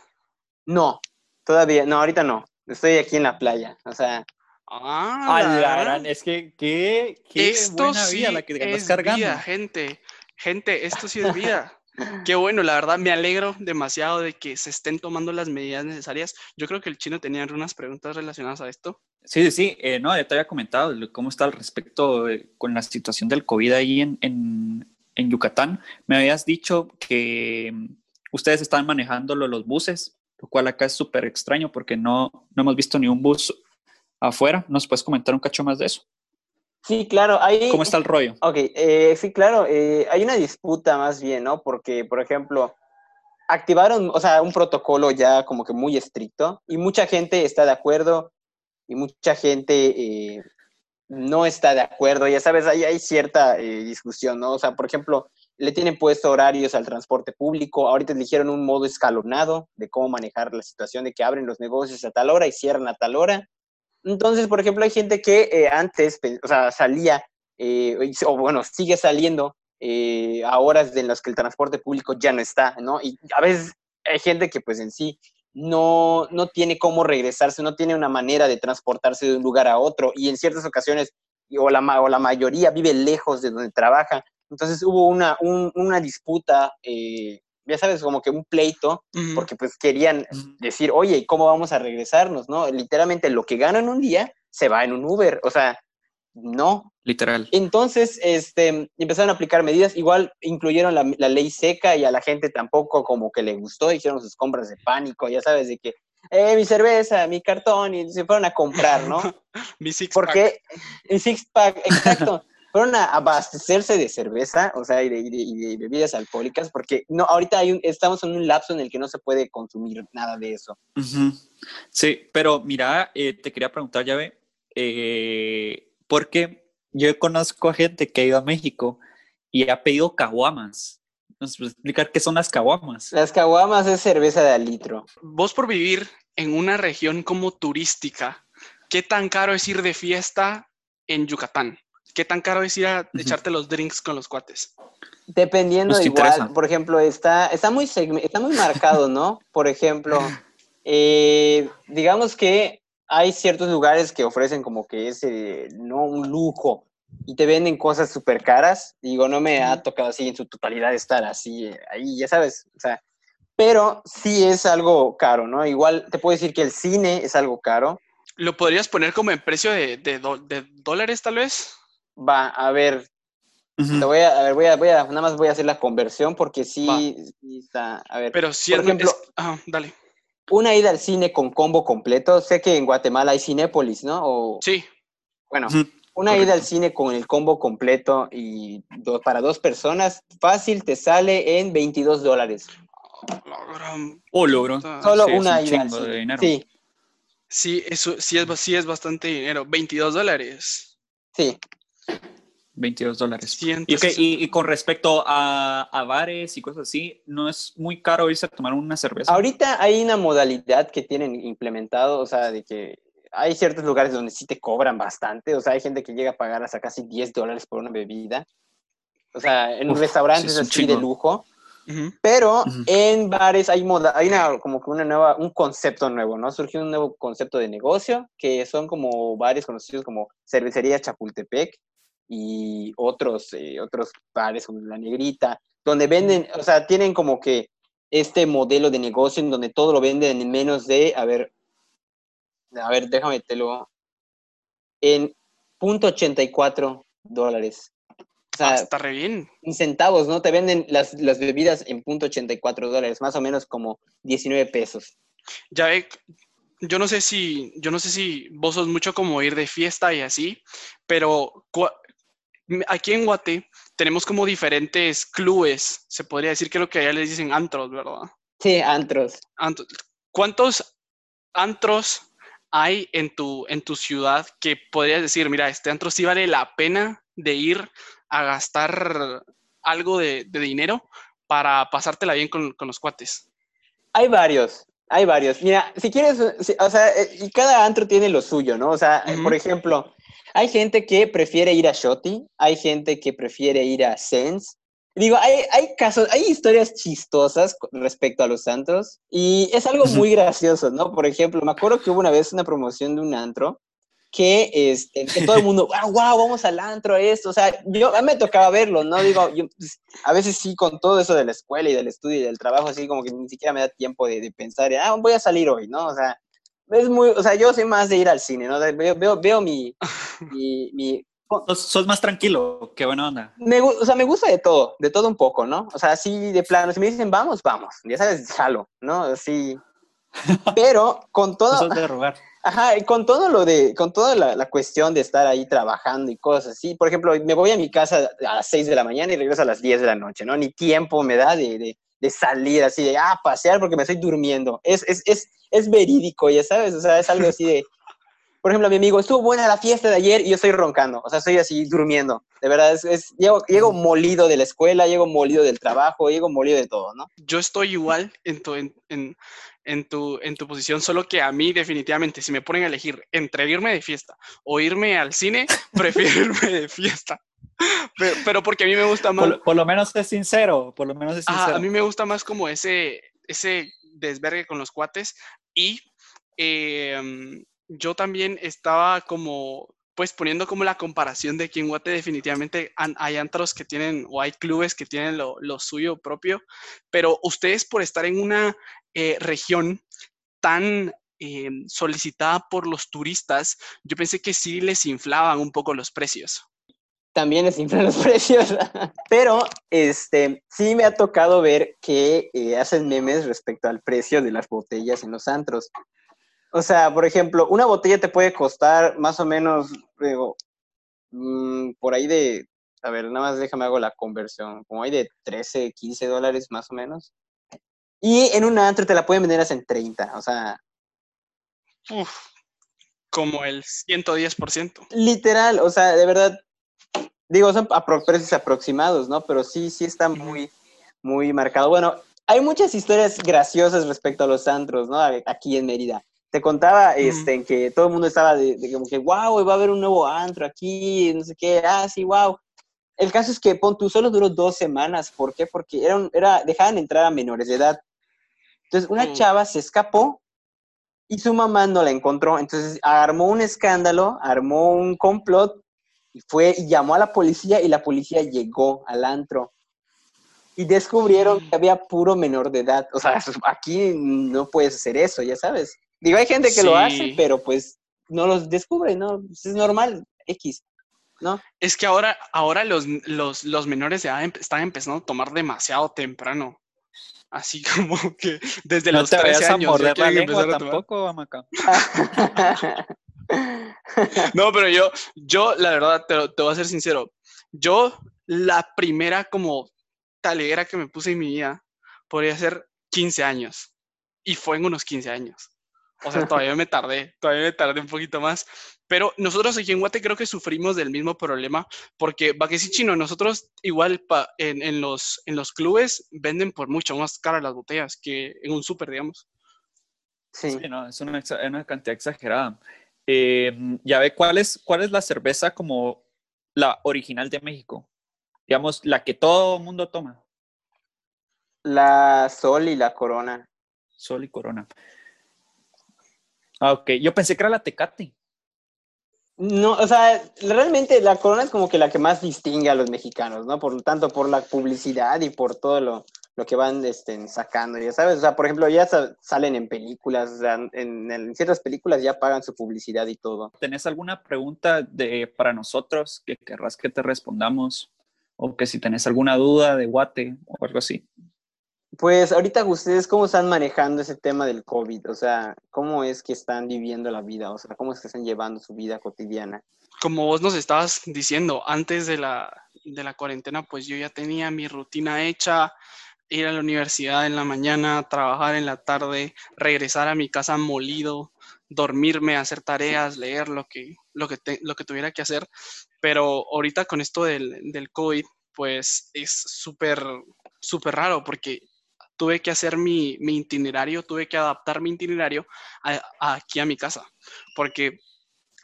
No, todavía, no, ahorita no. Estoy aquí en la playa, o sea... Ah, es que qué, qué esto buena sí vida la que es cargando. Vida, gente, gente, esto sí es vida. [laughs] Qué bueno, la verdad me alegro demasiado de que se estén tomando las medidas necesarias. Yo creo que el chino tenía unas preguntas relacionadas a esto. Sí, sí, sí. Eh, no, ya te había comentado cómo está al respecto eh, con la situación del COVID ahí en, en, en, Yucatán. Me habías dicho que mm, ustedes están manejando los buses, lo cual acá es súper extraño porque no, no hemos visto ni un bus afuera. ¿Nos puedes comentar un cacho más de eso? Sí, claro. Hay, ¿Cómo está el rollo? Ok, eh, sí, claro. Eh, hay una disputa más bien, ¿no? Porque, por ejemplo, activaron, o sea, un protocolo ya como que muy estricto y mucha gente está de acuerdo y mucha gente eh, no está de acuerdo. Ya sabes, ahí hay cierta discusión, ¿no? O sea, por ejemplo, le tienen puesto horarios al transporte público. Ahorita eligieron un modo escalonado de cómo manejar la situación de que abren los negocios a tal hora y cierran a tal hora. Entonces, por ejemplo, hay gente que eh, antes, o sea, salía, eh, o bueno, sigue saliendo eh, a horas en las que el transporte público ya no está, ¿no? Y a veces hay gente que pues en sí no, no tiene cómo regresarse, no tiene una manera de transportarse de un lugar a otro y en ciertas ocasiones o la, o la mayoría vive lejos de donde trabaja. Entonces hubo una, una disputa, eh, ya sabes, como que un pleito, porque pues querían decir, oye, ¿cómo vamos a regresarnos? ¿No? Literalmente lo que gana en un día se va en un Uber, o sea, no. Literal. Entonces, este, empezaron a aplicar medidas, igual incluyeron la, ley seca y a la gente tampoco como que le gustó, hicieron sus compras de pánico, ya sabes, de que, eh, mi cerveza, mi cartón, y se fueron a comprar, ¿no? [laughs] mi six Porque, mi six pack, exacto. Fueron a abastecerse de cerveza, o sea, y de, bebidas alcohólicas, porque no, ahorita hay un, estamos en un lapso en el que no se puede consumir nada de eso. Sí, pero mira, eh, te quería preguntar, Llave, eh, porque yo conozco a gente que ha ido a México y ha pedido caguamas. ¿Nos puedes explicar qué son las caguamas? Las caguamas es cerveza de al litro. Vos por vivir en una región como turística, ¿qué tan caro es ir de fiesta en Yucatán? ¿Qué tan caro es ir a echarte los drinks con los cuates? Dependiendo igual, por ejemplo, está, está, muy está muy marcado, ¿no? Por ejemplo, eh, digamos que hay ciertos lugares que ofrecen como que ese, no un lujo, y te venden cosas súper caras. Digo, no me ha tocado así en su totalidad estar así, eh, ahí, ya sabes, o sea, pero sí es algo caro, ¿no? Igual te puedo decir que el cine es algo caro. ¿Lo podrías poner como en precio de, de, dólares, tal vez? Va, a ver, te voy a, a, ver, voy a, voy a, nada más voy a hacer la conversión porque sí, está, a ver. Pero si por ejemplo, dale una ida al cine con combo completo. Sé que en Guatemala hay Cinépolis, ¿no? O, sí. Bueno, una ida al cine con el combo completo y para dos personas, fácil te sale en 22 dólares. Oh, logro. Solo una ida al cine. Sí. Sí, eso sí es, sí es bastante dinero. 22 dólares. Sí. 22 dólares. Y, con respecto a, bares y cosas así, ¿no es muy caro irse a tomar una cerveza? Ahorita hay una modalidad que tienen implementado, o sea, de que hay ciertos lugares donde sí te cobran bastante, o sea, hay gente que llega a pagar hasta casi 10 dólares por una bebida. O sea, en un restaurante es así de lujo. Pero en bares hay moda, hay una, como que una nueva, un concepto nuevo, ¿no? Surgió un nuevo concepto de negocio que son como bares conocidos como Cervecería Chapultepec, y otros, eh, otros bares como La Negrita, donde venden, o sea, tienen como que este modelo de negocio en donde todo lo venden en menos de, a ver, a ver, déjame te lo, en punto .84 dólares. O sea, ah, está re bien. En centavos, ¿no? Te venden las, las bebidas en punto .84 dólares, más o menos como 19 pesos. Ya, yo no sé si, yo no sé si vos sos mucho como ir de fiesta y así, pero aquí en Guate tenemos como diferentes clubes, se podría decir que lo que allá les dicen antros, ¿verdad? Sí, antros. ¿Cuántos antros hay en tu, en tu ciudad que podrías decir, mira, este antro sí vale la pena de ir a gastar algo de, dinero para pasártela bien con, los cuates? Hay varios, hay varios. Mira, si quieres, o sea, eh, y cada antro tiene lo suyo, ¿no? O sea, por ejemplo, hay gente que prefiere ir a Shoti, hay gente que prefiere ir a Sense. Digo, hay, hay casos, hay historias chistosas respecto a los antros y es algo muy gracioso, ¿no? Por ejemplo, me acuerdo que hubo una vez una promoción de un antro que, este, todo el mundo, [laughs] wow, wow, vamos al antro, esto, o sea, yo, a mí me tocaba verlo, ¿no? Digo, yo, pues, a veces sí, con todo eso de la escuela y del estudio y del trabajo, así como que ni siquiera me da tiempo de, de pensar, ah, voy a salir hoy, ¿no? O sea, es muy, o sea, yo soy más de ir al cine, ¿no? Veo, veo, veo mi, [laughs] mi, mi... Sos, más tranquilo, qué buena onda. Me, o sea, me gusta de todo, de todo un poco, ¿no? O sea, así de plano, si me dicen vamos, vamos, ya sabes, jalo, ¿no? Así. [laughs] Pero con todo... de robar. [laughs] Ajá, con todo lo de, con toda la, la, cuestión de estar ahí trabajando y cosas así. Por ejemplo, me voy a mi casa a las 6 de la mañana y regreso a las 10 de la noche, ¿no? Ni tiempo me da de, de, de salir así, de, ah, pasear porque me estoy durmiendo. Es, es, es, es verídico, ya sabes, o sea, es algo así de, [laughs] por ejemplo, mi amigo, estuvo buena la fiesta de ayer y yo estoy roncando, o sea, estoy así durmiendo. De verdad, es, es llego, llego, molido de la escuela, llego molido del trabajo, llego molido de todo, ¿no? Yo estoy igual en tu, en, en, en, tu, en tu posición, solo que a mí definitivamente, si me ponen a elegir entre irme de fiesta o irme al cine, [laughs] prefiero irme de fiesta. Pero, porque a mí me gusta más. Por, lo menos es sincero, por lo menos es sincero. a mí me gusta más como ese, ese desvergue con los cuates y em, yo también estaba como pues poniendo como la comparación de que en Guate definitivamente hay antros que tienen o hay clubes que tienen lo, suyo propio, pero ustedes por estar en una eh, región tan em, solicitada por los turistas, yo pensé que sí les inflaban un poco los precios. También les inflan [laughs] los precios, pero este, sí me ha tocado ver que eh, hacen memes respecto al precio de las botellas en los antros. O sea, por ejemplo, una botella te puede costar más o menos, digo, mm, por ahí de, a ver, nada más déjame hago la conversión, como hay de 13, 15 dólares más o menos. Y en un antro te la pueden vender hasta en 30, o sea. Uf, como el 110%. Literal, o sea, de verdad, digo, son precios aproximados, ¿no? Pero sí, sí está muy, muy marcado. Bueno, hay muchas historias graciosas respecto a los antros, ¿no? Aquí en Mérida. Te contaba este, en que todo el mundo estaba de, como que, wow, va a haber un nuevo antro aquí, no sé qué, ah, sí, wow. El caso es que pon tú solo duró dos semanas. ¿Por qué? Porque era, era, dejaban entrar a menores de edad. Entonces, una mm. chava se escapó y su mamá no la encontró. Entonces, armó un escándalo, armó un complot y fue y llamó a la policía y la policía llegó al antro. Y descubrieron que había puro menor de edad. O sea, [laughs] aquí no puedes hacer eso, ya sabes. Digo, hay gente que lo hace, pero pues no los descubre, ¿no? Pues, es normal, X, ¿no? Es que ahora, ahora los, los, los menores de edad están empezando a tomar demasiado temprano. Así [laughs] como que desde los 13 años. A morder la lengua tampoco, [laughs] no, pero yo, yo la verdad, te, te, voy a ser sincero. Yo, la primera como talera que me puse en mi vida podría ser 15 años. Y fue en unos 15 años. O sea, todavía me tardé, todavía me tardé un poquito más. Pero nosotros aquí en Guate creo que sufrimos del mismo problema, porque sí chino, nosotros igual en, los, en los clubes venden por mucho más cara las botellas que en un súper, digamos. Sí. no, es una, una cantidad exagerada. Eh, ya ve, ¿cuál es, ¿cuál es la cerveza como la original de México? Digamos, la que todo el mundo toma. La Sol y la Corona. Sol y Corona. Ah, ok. Yo pensé que era la Tecate. No, o sea, realmente la Corona es como que la que más distingue a los mexicanos, ¿no? Por tanto, por la publicidad y por todo lo, lo que van este, sacando, ya sabes. O sea, por ejemplo, ya salen en películas, o sea, en, en, ciertas películas ya pagan su publicidad y todo. ¿Tenés alguna pregunta de, para nosotros que querrás que te respondamos? O que si tenés alguna duda de Guate o algo así. Pues ahorita ustedes cómo están manejando ese tema del COVID, o sea, cómo es que están viviendo la vida, o sea, cómo es que están llevando su vida cotidiana. Como vos nos estabas diciendo, antes de la, de la cuarentena, pues yo ya tenía mi rutina hecha, ir a la universidad en la mañana, trabajar en la tarde, regresar a mi casa molido, dormirme, hacer tareas, leer lo que, lo que, lo que tuviera que hacer. Pero ahorita con esto del, del COVID, pues es súper, súper raro porque tuve que hacer mi, itinerario, tuve que adaptar mi itinerario aquí a mi casa, porque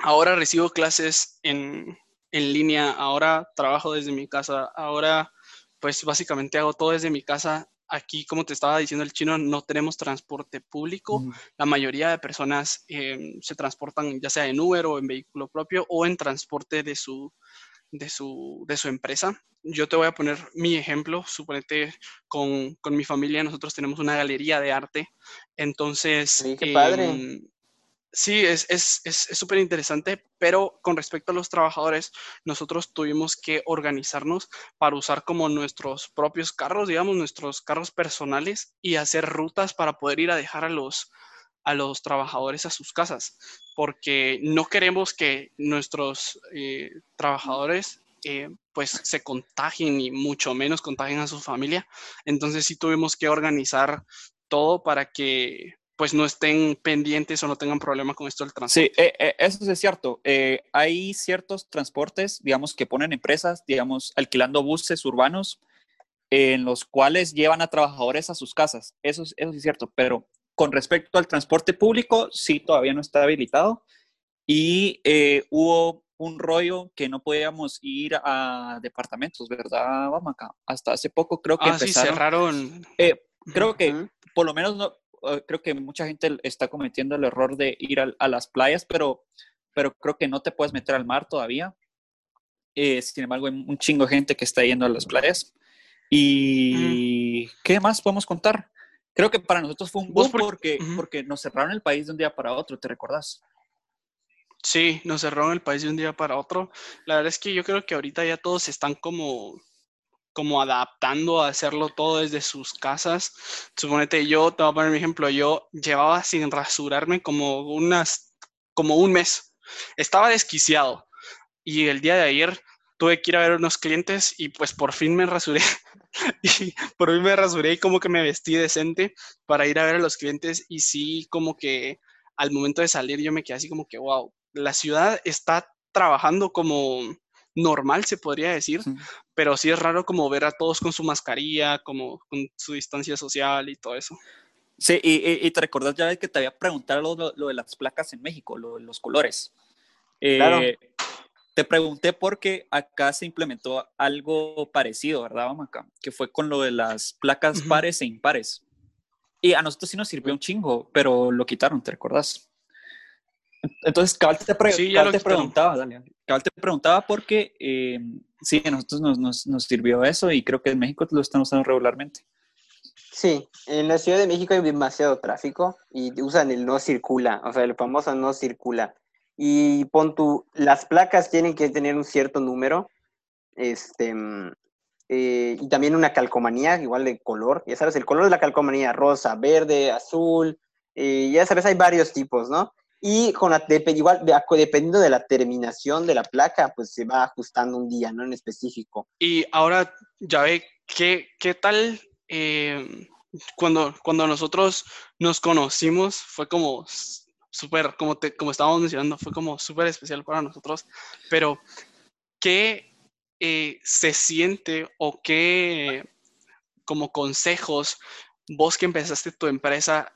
ahora recibo clases en, línea, ahora trabajo desde mi casa, ahora pues básicamente hago todo desde mi casa. Aquí, como te estaba diciendo el chino, no tenemos transporte público. La mayoría de personas em, se transportan ya sea en Uber o en vehículo propio o en transporte de su, de su, de su empresa yo te voy a poner mi ejemplo, suponete con, con, mi familia, nosotros tenemos una galería de arte, entonces... Sí, qué padre. Em, sí, es súper es, es, interesante, pero con respecto a los trabajadores, nosotros tuvimos que organizarnos para usar como nuestros propios carros, digamos, nuestros carros personales y hacer rutas para poder ir a dejar a los, a los trabajadores a sus casas, porque no queremos que nuestros eh, trabajadores eh, pues se contagien y mucho menos contagien a su familia. Entonces sí tuvimos que organizar todo para que pues no estén pendientes o no tengan problema con esto del transporte. Sí, eh, eh, eso es cierto. hay ciertos transportes, digamos, que ponen empresas, digamos, alquilando buses urbanos en los cuales llevan a trabajadores a sus casas. Eso, eso es cierto, pero con respecto al transporte público, sí, todavía no está habilitado. Y hubo un rollo que no podíamos ir a departamentos, ¿verdad, acá Hasta hace poco creo que ah, sí, cerraron. Eh, creo que, por lo menos, no, eh, creo que mucha gente está cometiendo el error de ir a, las playas, pero, pero creo que no te puedes meter al mar todavía. Eh, sin embargo, hay un chingo de gente que está yendo a las playas. ¿Y qué más podemos contar? Creo que para nosotros fue un boom porque, porque nos cerraron el país de un día para otro, ¿te recordás? Sí, nos cerraron el país de un día para otro. La verdad es que yo creo que ahorita ya todos están como, como adaptando a hacerlo todo desde sus casas. Suponete, yo te voy a poner mi ejemplo, yo llevaba sin rasurarme como unas, como un mes. Estaba desquiciado. Y el día de ayer tuve que ir a ver unos clientes y pues por fin me rasuré. [laughs] y por fin me rasuré y como que me vestí decente para ir a ver a los clientes y sí como que al momento de salir yo me quedé así como que, wow, la ciudad está trabajando como normal, se podría decir, pero sí es raro como ver a todos con su mascarilla, como con su distancia social y todo eso. Sí, y, te recordás ya que te había preguntado lo, de las placas en México, lo, los colores. claro. Eh, te pregunté porque acá se implementó algo parecido, ¿verdad, Maca? Que fue con lo de las placas pares e impares. Y a nosotros sí nos sirvió un chingo, pero lo quitaron, ¿te recordás? Entonces, Cabal te, te preguntaba, Daniel. Cabal te preguntaba porque eh, sí, a nosotros nos, nos, nos, sirvió eso y creo que en México lo están usando regularmente. Sí, en la Ciudad de México hay demasiado tráfico y usan el no circula, o sea, el famoso no circula y pon tu, las placas tienen que tener un cierto número, este, mm, eh, y también una calcomanía igual de color, ya sabes, el color de la calcomanía, rosa, verde, azul, eh, ya sabes, hay varios tipos, ¿no? Y con la, igual, dependiendo de la terminación de la placa, pues se va ajustando un día, ¿no? En específico. Y ahora, ya ve, ¿qué, qué tal eh, cuando, cuando nosotros nos conocimos? Fue como súper, como, te, como estábamos mencionando, fue como súper especial para nosotros, pero ¿qué eh, se siente o qué como consejos vos que empezaste tu empresa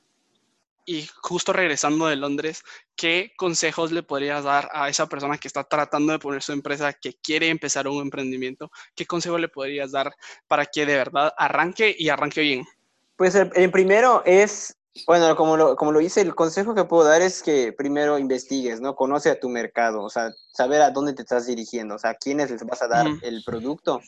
y justo regresando de Londres, ¿qué consejos le podrías dar a esa persona que está tratando de poner su empresa, que quiere empezar un emprendimiento? ¿Qué consejo le podrías dar para que de verdad arranque y arranque bien? Pues el primero es bueno, como lo, como lo hice, el consejo que puedo dar es que primero investigues, ¿no? Conoce a tu mercado, o sea, saber a dónde te estás dirigiendo, o sea, a quiénes les vas a dar el producto.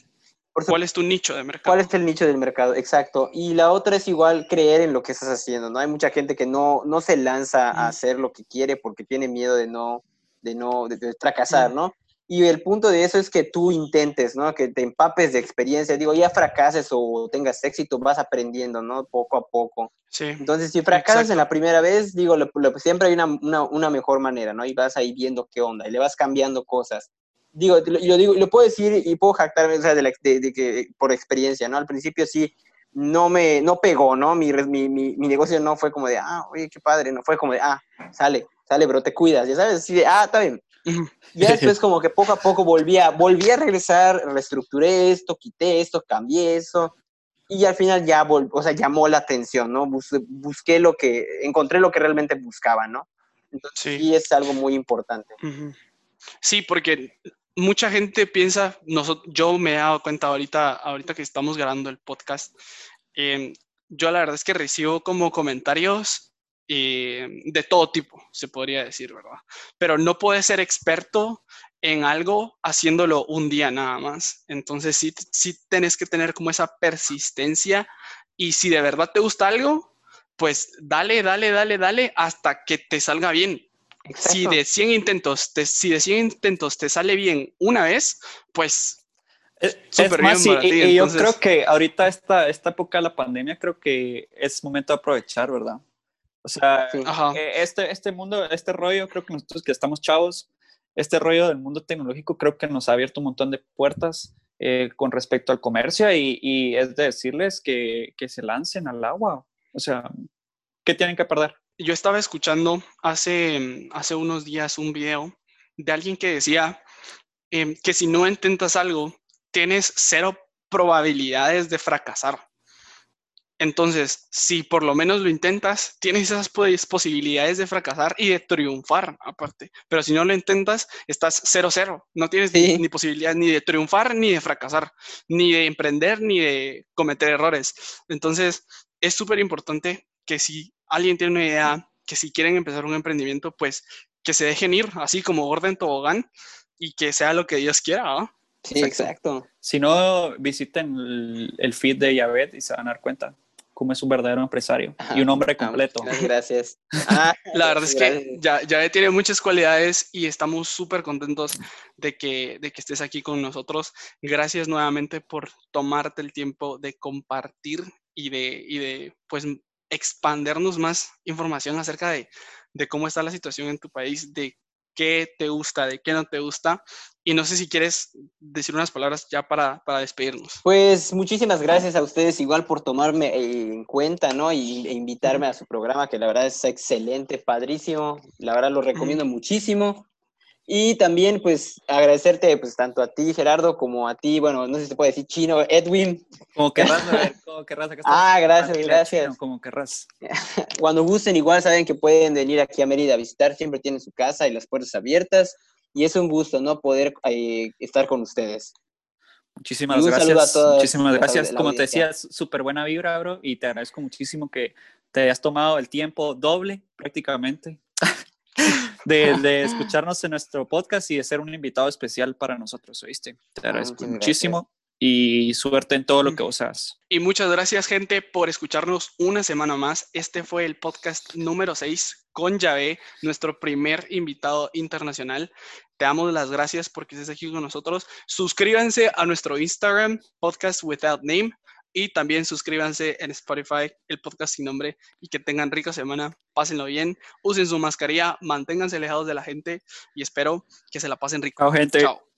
¿Cuál es tu nicho de mercado? ¿Cuál es el nicho del mercado? Exacto. Y la otra es igual creer en lo que estás haciendo, ¿no? Hay mucha gente que no, no se lanza a hacer lo que quiere porque tiene miedo de no, de no, de fracasar, ¿no? Y el punto de eso es que tú intentes, ¿no? Que te empapes de experiencia. Digo, ya fracases o tengas éxito, vas aprendiendo, ¿no? Poco a poco. Sí. Entonces, si fracasas en la primera vez, digo, siempre hay una, una, una, mejor manera, ¿no? Y vas ahí viendo qué onda y le vas cambiando cosas. Digo, lo, digo, lo puedo decir y puedo jactarme o sea, de, de, que, por experiencia, ¿no? Al principio sí, no me, no pegó, ¿no? Mi, mi, mi, mi, negocio no fue como de, ah, oye, qué padre, no fue como de, ah, sale, sale, bro, te cuidas, ya sabes, así de, ah, está bien, y [laughs] después como que poco a poco volví a, volví a regresar, reestructuré esto, quité esto, cambié eso, y al final ya, o sea, llamó la atención, ¿no? busqué lo que, encontré lo que realmente buscaba, ¿no? Entonces, sí, es algo muy importante. Sí, porque mucha gente piensa, yo me he dado cuenta ahorita, ahorita que estamos grabando el podcast, em, yo la verdad es que recibo como comentarios eh, de todo tipo, se podría decir, ¿verdad? Pero no puedes ser experto en algo haciéndolo un día nada más. Entonces sí, sí tenés que tener como esa persistencia y si de verdad te gusta algo, pues dale, dale, dale, dale hasta que te salga bien. Si de 100 intentos, te, si de 100 intentos te sale bien una vez, pues es, más, y, yo creo que ahorita esta, esta época de la pandemia creo que es momento de aprovechar, ¿verdad? O sea, eh, este, este mundo, este rollo, creo que nosotros que estamos chavos, este rollo del mundo tecnológico creo que nos ha abierto un montón de puertas eh, con respecto al comercio y, y es de decirles que, que, se lancen al agua. O sea, ¿qué tienen que perder? Yo estaba escuchando hace, hace unos días un video de alguien que decía em, que si no intentas algo, tienes cero probabilidades de fracasar. Entonces, si por lo menos lo intentas, tienes esas pues, posibilidades de fracasar y de triunfar aparte. Pero si no lo intentas, estás 0-0. No tienes ni, ni posibilidad ni de triunfar ni de fracasar, ni de emprender ni de cometer errores. Entonces, es súper importante que si alguien tiene una idea, que si quieren empezar un emprendimiento, pues que se dejen ir, así como orden tobogán, y que sea lo que Dios quiera. Sí, exacto. Si no, visiten el, feed de Yabet y se van a dar cuenta cómo es un verdadero empresario y un hombre completo. Gracias. Ah, la [laughs] verdad es que ya, ya tiene muchas cualidades y estamos súper contentos de que, de que estés aquí con nosotros. Gracias nuevamente por tomarte el tiempo de compartir y de, y de pues, expandernos más información acerca de, de cómo está la situación en tu país, de qué te gusta, de qué no te gusta. Y no sé si quieres decir unas palabras ya para, para despedirnos. Pues muchísimas gracias a ustedes igual por tomarme en cuenta, ¿no? Y, e invitarme a su programa, que la verdad es excelente, padrísimo. La verdad lo recomiendo muchísimo. Y también, pues, agradecerte, pues, tanto a ti, Gerardo, como a ti, bueno, no sé si se puede decir chino, Edwin. Como [laughs] querrás, ver, como querrás. Acá ah, gracias, gracias. como querrás. [laughs] Cuando gusten, igual saben que pueden venir aquí a Mérida a visitar, siempre tienen su casa y las puertas abiertas. Y es un gusto, ¿no? Poder eh, estar con ustedes. Muchísimas gracias. muchísimas gracias. Como te decía, súper buena vibra, bro, y te agradezco muchísimo que te hayas tomado el tiempo doble prácticamente de, [laughs] escucharnos en nuestro podcast y de ser un invitado especial para nosotros, ¿oíste? Te ah, agradezco muchísimo y suerte en todo lo que vos hagas. Y muchas gracias, gente, por escucharnos una semana más. Este fue el podcast número 6 con Yahvé, nuestro primer invitado internacional. Te damos las gracias porque estés aquí con nosotros. Suscríbanse a nuestro Instagram, Podcast Without Name y también suscríbanse en Spotify, el podcast sin nombre, y que tengan rica semana, pásenlo bien, usen su mascarilla, manténganse alejados de la gente y espero que se la pasen rico. Chao, gente. Chao.